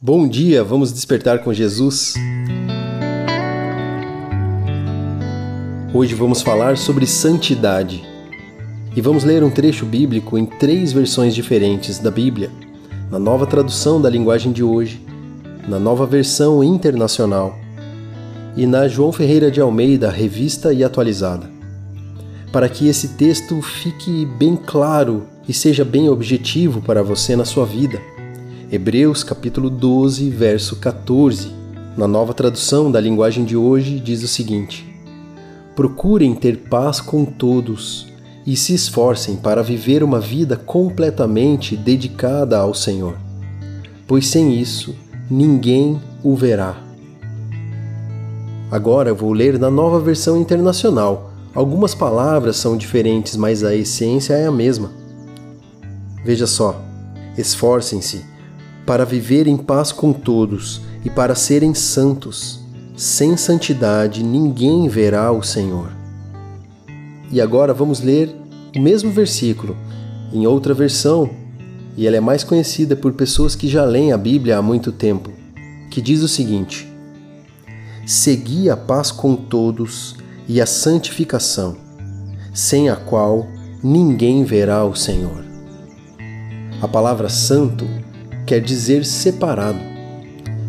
Bom dia, vamos despertar com Jesus. Hoje vamos falar sobre santidade e vamos ler um trecho bíblico em três versões diferentes da Bíblia: na nova tradução da linguagem de hoje, na nova versão internacional e na João Ferreira de Almeida, revista e atualizada. Para que esse texto fique bem claro e seja bem objetivo para você na sua vida. Hebreus capítulo 12, verso 14. Na nova tradução da linguagem de hoje diz o seguinte: Procurem ter paz com todos e se esforcem para viver uma vida completamente dedicada ao Senhor, pois sem isso ninguém o verá. Agora vou ler na nova versão internacional. Algumas palavras são diferentes, mas a essência é a mesma. Veja só: esforcem-se para viver em paz com todos e para serem santos. Sem santidade ninguém verá o Senhor. E agora vamos ler o mesmo versículo em outra versão, e ela é mais conhecida por pessoas que já leem a Bíblia há muito tempo, que diz o seguinte: Segui a paz com todos e a santificação, sem a qual ninguém verá o Senhor. A palavra santo quer dizer separado.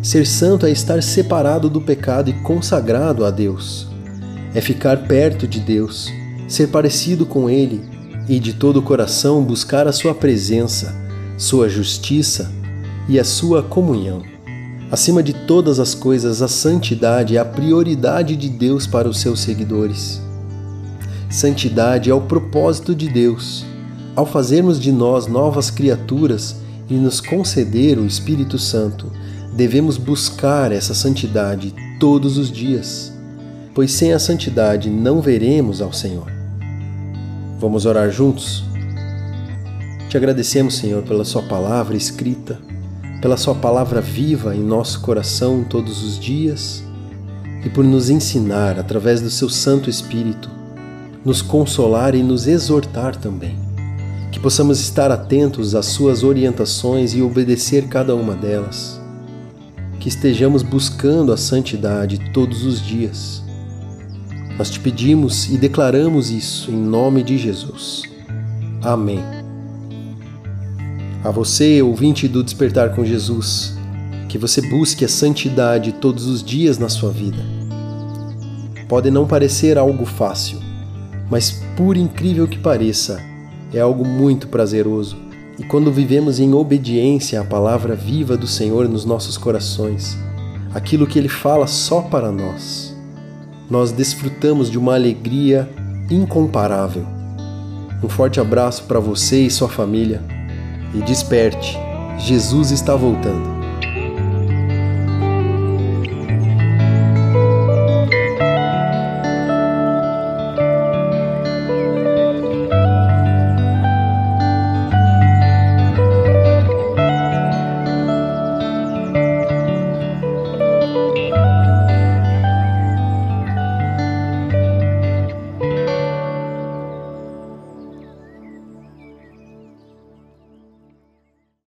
Ser santo é estar separado do pecado e consagrado a Deus. É ficar perto de Deus, ser parecido com Ele e de todo o coração buscar a Sua presença, Sua justiça e a Sua comunhão. Acima de todas as coisas, a santidade é a prioridade de Deus para os seus seguidores. Santidade é o propósito de Deus. Ao fazermos de nós novas criaturas, e nos conceder o Espírito Santo, devemos buscar essa santidade todos os dias, pois sem a santidade não veremos ao Senhor. Vamos orar juntos? Te agradecemos, Senhor, pela Sua palavra escrita, pela Sua palavra viva em nosso coração todos os dias e por nos ensinar, através do Seu Santo Espírito, nos consolar e nos exortar também que possamos estar atentos às Suas orientações e obedecer cada uma delas, que estejamos buscando a santidade todos os dias. Nós te pedimos e declaramos isso em nome de Jesus. Amém. A você, ouvinte do Despertar com Jesus, que você busque a santidade todos os dias na sua vida. Pode não parecer algo fácil, mas por incrível que pareça, é algo muito prazeroso. E quando vivemos em obediência à palavra viva do Senhor nos nossos corações, aquilo que Ele fala só para nós, nós desfrutamos de uma alegria incomparável. Um forte abraço para você e sua família e desperte, Jesus está voltando.